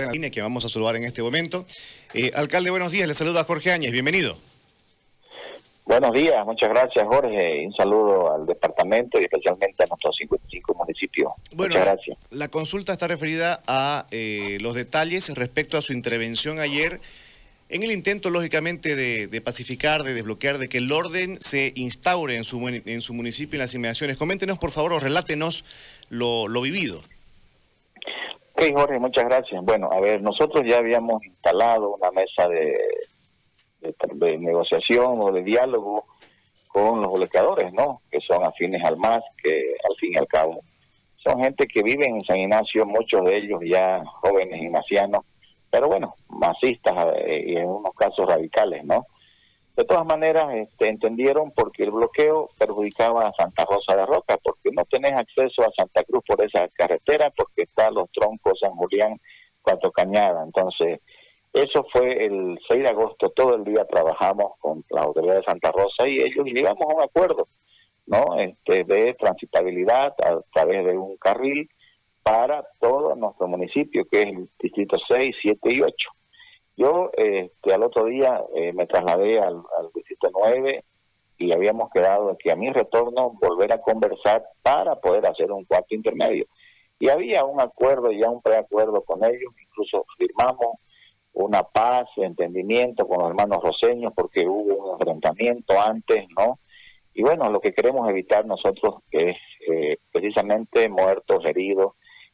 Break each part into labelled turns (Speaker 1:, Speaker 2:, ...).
Speaker 1: está en la línea que vamos a saludar en este momento. Eh, alcalde, buenos días, le saluda Jorge Áñez, bienvenido.
Speaker 2: Buenos días, muchas gracias Jorge, un saludo al departamento y especialmente a nuestros 55 municipios.
Speaker 1: Bueno,
Speaker 2: muchas gracias.
Speaker 1: La consulta está referida a eh, los detalles respecto a su intervención ayer en el intento, lógicamente, de, pacificar, de desbloquear, de que el orden se instaure en su, en su municipio en las inmediaciones. Coméntenos, por favor, o relátenos lo, lo vivido.
Speaker 2: Sí, Jorge, muchas gracias. Bueno, a ver, nosotros ya habíamos instalado una mesa de de, negociación o de diálogo con los bloqueadores, ¿no? Que son afines al MAS, que al fin y al cabo son gente que vive en San Ignacio, muchos de ellos ya jóvenes ignacianos, pero bueno, masistas eh, y en unos casos radicales, ¿no? De todas maneras, este, entendieron porque el bloqueo perjudicaba a Santa Rosa de Roca, porque no tenés acceso a Santa Cruz por esa carretera, porque está los troncos San Julián, Cuatro Cañada. Entonces, eso fue el 6 de agosto, todo el día trabajamos con la autoridad de Santa Rosa y ellos llegamos a un acuerdo, ¿no? Este, de transitabilidad a través de un carril para todo nuestro municipio, que es el distrito 6, 7 y 8. Yo este, al otro día eh, me trasladé al, al distrito 9 y habíamos quedado que a mi retorno volver a conversar para poder hacer un cuarto intermedio. Y había un acuerdo, ya un preacuerdo con ellos, incluso firmamos una paz, entendimiento con los hermanos roseños, porque hubo un enfrentamiento antes, ¿no? Y bueno, lo que queremos evitar nosotros es eh, precisamente muertos, heridos,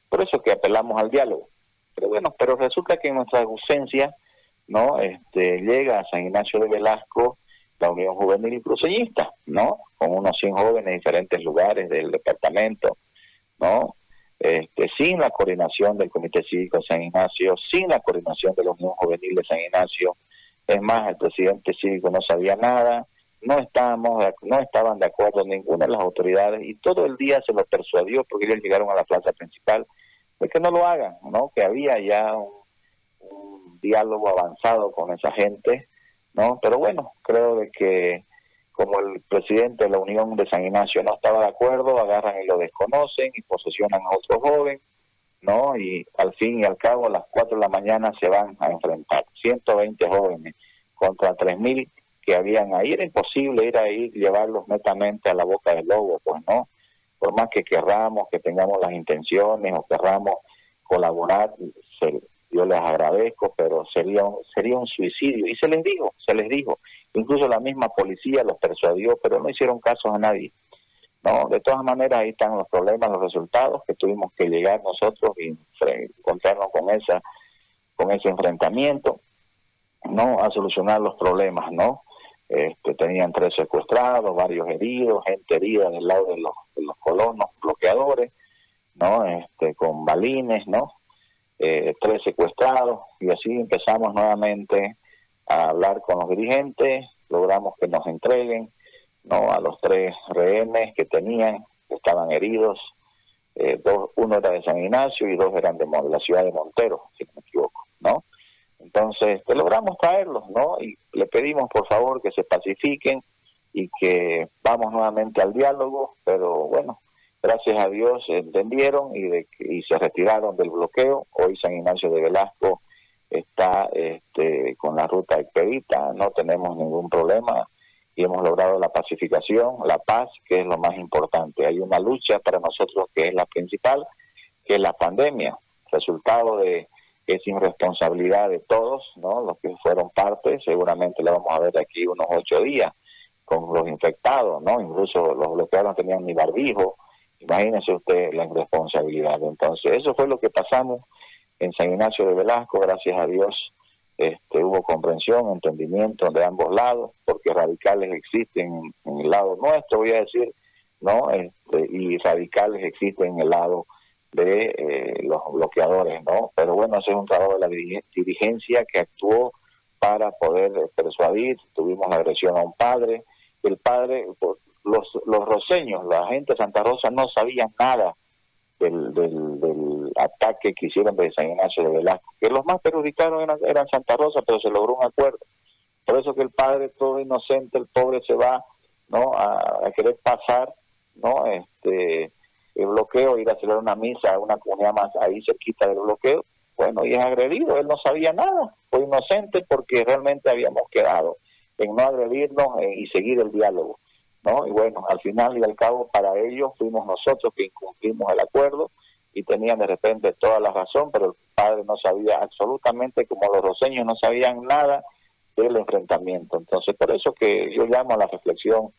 Speaker 2: por eso que apelamos al diálogo. Pero bueno, pero resulta que en nuestra ausencia, ¿no? Este, llega a San Ignacio de Velasco la Unión Juvenil y Cruceñista, ¿no? Con unos 100 jóvenes en diferentes lugares del departamento, ¿no? este, sin la coordinación del Comité Cívico de San Ignacio, sin la coordinación de la Unión Juvenil de San Ignacio. Es más, el presidente cívico no sabía nada, no estábamos, no estaban de acuerdo ninguna de las autoridades y todo el día se lo persuadió porque ellos llegaron a la plaza principal de que no lo hagan, ¿no? Que había ya un diálogo avanzado con esa gente, ¿no? Pero bueno, creo de que como el presidente de la Unión de San Ignacio no estaba de acuerdo, agarran y lo desconocen y posesionan a otro joven, ¿no? Y al fin y al cabo, a las 4 de la mañana se van a enfrentar 120 jóvenes contra 3.000 que habían ahí. Era imposible ir ahí, llevarlos netamente a la boca del lobo, pues, ¿no? Por más que querramos, que tengamos las intenciones o querramos colaborar, yo les agradezco, pero sería sería un suicidio. Y se les dijo, se les dijo, Incluso la misma policía los persuadió, pero no hicieron caso a nadie. No, de todas maneras ahí están los problemas, los resultados que tuvimos que llegar nosotros y encontrarnos con esa con ese enfrentamiento, no a solucionar los problemas, ¿no? Este, tenían tres secuestrados, varios heridos, gente herida del lado de los, de los colonos bloqueadores, ¿no? Este, con balines, ¿no? Eh, tres secuestrados y así empezamos nuevamente a hablar con los dirigentes, logramos que nos entreguen no a los tres rehenes que tenían, que estaban heridos, eh, dos, uno era de San Ignacio y dos eran de, la ciudad de Montero, si no me equivoco, ¿no? Entonces, logramos traerlos, ¿no? Y le pedimos, por favor, que se pacifiquen y que vamos nuevamente al diálogo, pero bueno, gracias a Dios entendieron y, de, y se retiraron del bloqueo. Hoy San Ignacio de Velasco está este, con la ruta expedita, no tenemos ningún problema y hemos logrado la pacificación, la paz, que es lo más importante. Hay una lucha para nosotros que es la principal, que es la pandemia, resultado de esa irresponsabilidad de todos, ¿no? Los que fueron parte, seguramente lo vamos a ver aquí unos ocho días con los infectados, ¿no? Incluso los bloqueados no tenían ni barbijo. Imagínese usted la irresponsabilidad. Entonces, eso fue lo que pasamos en San Ignacio de Velasco, gracias a Dios, este, hubo comprensión, entendimiento de ambos lados, porque radicales existen en el lado nuestro, voy a decir, ¿no? Este, y radicales existen en el lado de eh, los bloqueadores, ¿no? Pero bueno, ese es un trabajo de la dirigencia que actuó para poder persuadir, tuvimos agresión a un padre, el padre, los, los roseños, la gente de Santa Rosa no sabían nada del, del, ataque que hicieron de San Ignacio de Velasco, que los más perjudicados eran, Santa Rosa, pero se logró un acuerdo. Por eso que el padre todo inocente, el pobre se va no a, querer pasar no este el bloqueo, ir a hacer una misa a una comunidad más ahí cerquita del bloqueo, bueno, y es agredido, él no sabía nada, fue inocente porque realmente habíamos quedado en no agredirnos eh, y seguir el diálogo, ¿no? Y bueno, al final y al cabo para ellos fuimos nosotros que incumplimos el acuerdo y tenían de repente toda la razón, pero el padre no sabía absolutamente, como los roseños no sabían nada del enfrentamiento. Entonces, por eso que yo llamo a la reflexión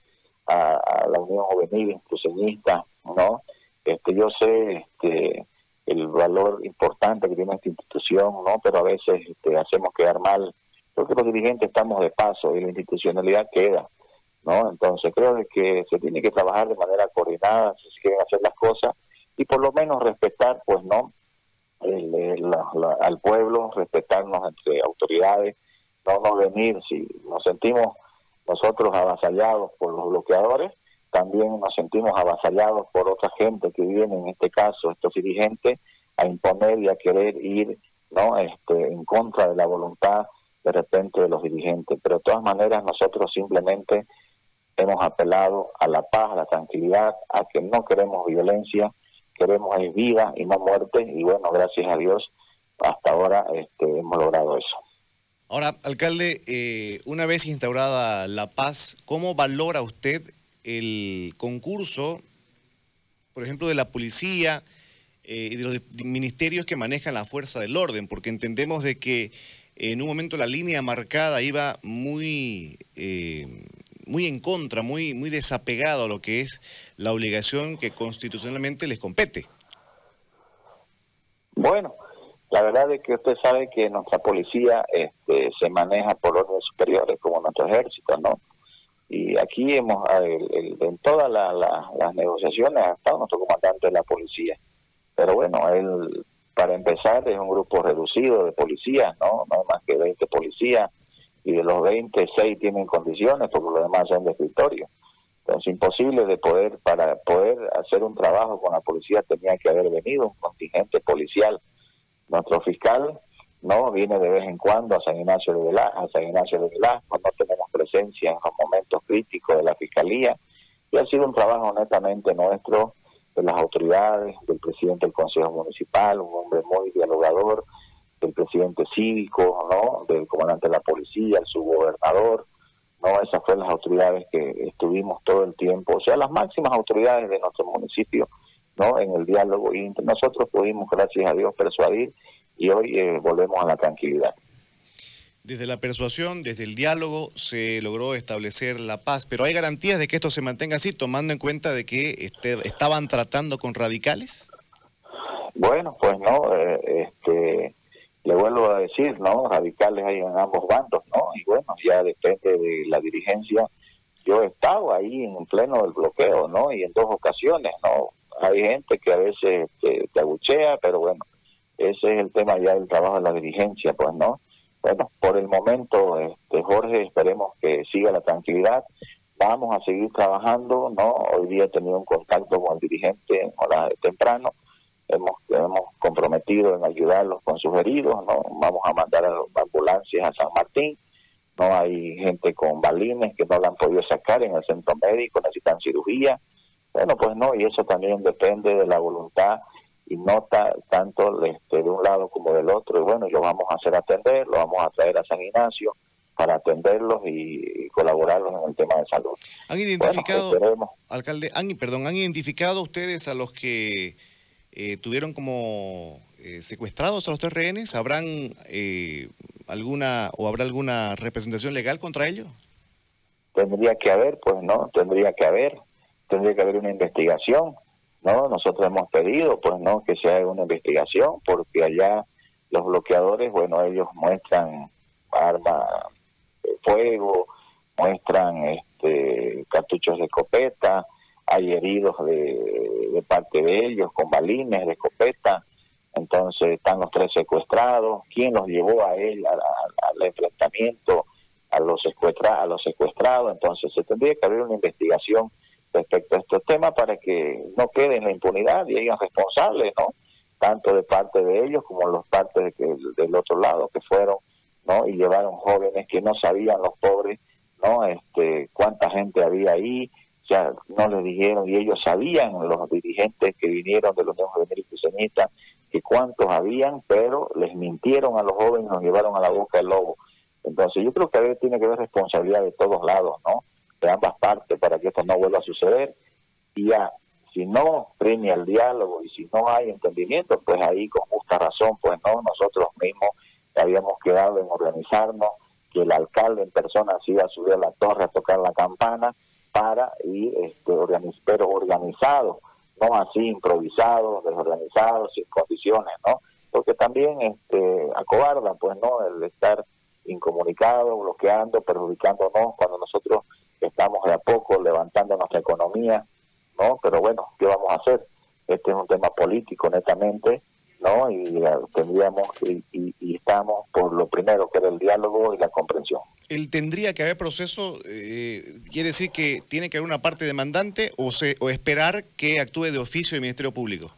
Speaker 2: a, la Unión Juvenil Inclusionista, ¿no? Este, yo sé este, el valor importante que tiene esta institución, ¿no? Pero a veces este, hacemos quedar mal, porque los dirigentes estamos de paso y la institucionalidad queda, ¿no? Entonces creo que se tiene que trabajar de manera coordinada si se quieren hacer las cosas y por lo menos respetar, pues, ¿no? al pueblo, respetarnos entre autoridades, no no venir si nos sentimos nosotros avasallados por los bloqueadores, también nos sentimos avasallados por otra gente que viene, en este caso estos dirigentes, a imponer y a querer ir no este, en contra de la voluntad de repente de los dirigentes. Pero de todas maneras nosotros simplemente hemos apelado a la paz, a la tranquilidad, a que no queremos violencia, queremos vida y no muerte, y bueno, gracias a Dios, hasta ahora este, hemos logrado eso.
Speaker 1: Ahora, alcalde, eh, una vez instaurada la paz, ¿cómo valora usted el concurso, por ejemplo, de la policía eh, y de los ministerios que manejan la fuerza del orden? Porque entendemos de que en un momento la línea marcada iba muy, eh, muy en contra, muy, muy desapegado a lo que es la obligación que constitucionalmente les compete.
Speaker 2: Bueno, la verdad es que usted sabe que nuestra policía este, se maneja por órdenes superiores como nuestro ejército, ¿no? Y aquí hemos, en todas las negociaciones ha estado nuestro comandante de la policía. Pero bueno, él, para empezar, es un grupo reducido de policías, ¿no? No hay más que 20 policías y de los 20, 6 tienen condiciones porque los demás son de escritorio. Entonces, imposible de poder, para poder hacer un trabajo con la policía tenía que haber venido un contingente policial. Nuestro fiscal no viene de vez en cuando a San Ignacio de Velasco, a San Ignacio de Velasco, no tenemos presencia en los momentos críticos de la fiscalía. Y ha sido un trabajo honestamente nuestro de las autoridades, del presidente del Consejo Municipal, un hombre muy dialogador, del presidente cívico, ¿no? del comandante de la policía, el subgobernador, no esas fueron las autoridades que estuvimos todo el tiempo, o sea, las máximas autoridades de nuestro municipio ¿no? en el diálogo y nosotros pudimos, gracias a Dios, persuadir y hoy eh, volvemos a la tranquilidad.
Speaker 1: Desde la persuasión, desde el diálogo, se logró establecer la paz, pero ¿hay garantías de que esto se mantenga así, tomando en cuenta de que este, estaban tratando con radicales?
Speaker 2: Bueno, pues no, eh, este, le vuelvo a decir, ¿no? Radicales hay en ambos bandos, ¿no? Y bueno, ya depende de la dirigencia. Yo he estado ahí en pleno del bloqueo, ¿no? Y en dos ocasiones, ¿no? hay gente que a veces te, aguchea, pero bueno, ese es el tema ya del trabajo de la dirigencia, pues no. Bueno, por el momento, este, Jorge, esperemos que siga la tranquilidad. Vamos a seguir trabajando, ¿no? Hoy día he tenido un contacto con el dirigente en horas temprano. Hemos, hemos comprometido en ayudarlos con sus heridos, ¿no? Vamos a mandar a ambulancias a San Martín. No hay gente con balines que no la han podido sacar en el centro médico, necesitan cirugía bueno, pues no, y eso también depende de la voluntad y no tanto este, de un lado como del otro. Y bueno, lo vamos a hacer atender, lo vamos a traer a San Ignacio para atenderlos y, colaborarlos en el tema de salud.
Speaker 1: ¿Han identificado, alcalde, han, perdón, han identificado ustedes a los que eh, tuvieron como eh, secuestrados a los tres rehenes? ¿Habrán eh, alguna o habrá alguna representación legal contra ellos?
Speaker 2: Tendría que haber, pues no, tendría que haber tendría que haber una investigación, ¿no? Nosotros hemos pedido, pues, ¿no? Que se haga una investigación, porque allá los bloqueadores, bueno, ellos muestran armas de fuego, muestran este, cartuchos de escopeta, hay heridos de, de parte de ellos con balines de escopeta, entonces están los tres secuestrados, ¿quién los llevó a él al enfrentamiento a los, a los secuestrados? Entonces se tendría que haber una investigación respecto a estos temas para que no quede en la impunidad y hayan responsables, ¿no? Tanto de parte de ellos como los partes del otro lado que fueron, ¿no? Y llevaron jóvenes que no sabían los pobres, ¿no? Este, cuánta gente había ahí, ya no les dijeron y ellos sabían, los dirigentes que vinieron de los Unión Juvenil que cuántos habían, pero les mintieron a los jóvenes nos llevaron a la boca del lobo. Entonces yo creo que a tiene que haber responsabilidad de todos lados, ¿no? De ambas partes para que esto no vuelva a suceder. Y ya, si no premia el diálogo y si no hay entendimiento, pues ahí con justa razón, pues no, nosotros mismos habíamos quedado en organizarnos, que el alcalde en persona se iba a subir a la torre a tocar la campana para ir, este, pero organizado, no así improvisado, desorganizado, sin condiciones, ¿no? Porque también este, acobarda, pues, ¿no? El estar incomunicado, bloqueando, perjudicándonos cuando nosotros estamos de a poco levantando nuestra economía, ¿no? Pero bueno, ¿qué vamos a hacer? Este es un tema político netamente, ¿no? Y tendríamos y, estamos por lo primero que era el diálogo y la comprensión.
Speaker 1: ¿El tendría que haber proceso? Eh, ¿Quiere decir que tiene que haber una parte demandante o, se, o esperar que actúe de oficio el Ministerio Público?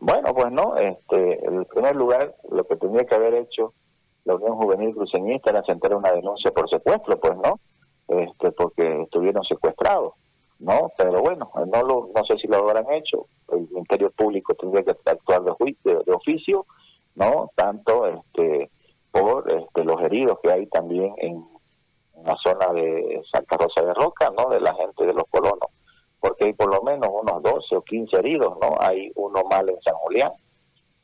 Speaker 2: Bueno, pues no. Este, en primer lugar, lo que tendría que haber hecho la Unión Juvenil Cruceñista era sentar una denuncia por secuestro, pues no, este, porque estuvieron secuestrados, ¿no? Pero bueno, no lo, no sé si lo habrán hecho. El Ministerio Público tendría que actuar de, de, de oficio, ¿no? Tanto este por este, los heridos que hay también en, la zona de Santa Rosa de Roca, ¿no? De la gente de los colonos, porque hay por lo menos unos 12 o 15 heridos, ¿no? Hay uno mal en San Julián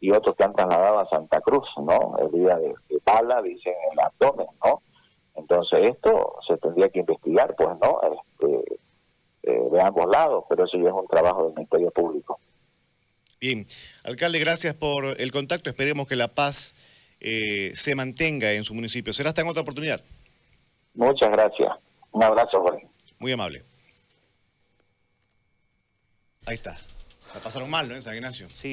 Speaker 2: y otros que han trasladado a Santa Cruz, ¿no? El día de, bala, dicen en el abdomen, ¿no? Entonces esto se tendría que investigar, pues, ¿no? Este, eh, de ambos lados, pero eso ya es un trabajo del Ministerio Público.
Speaker 1: Bien, alcalde, gracias por el contacto. Esperemos que la paz eh, se mantenga en su municipio. Será hasta en otra oportunidad.
Speaker 2: Muchas gracias. Un abrazo, Jorge.
Speaker 1: Muy amable. Ahí está. La pasaron mal, ¿no? En San Ignacio. Sí.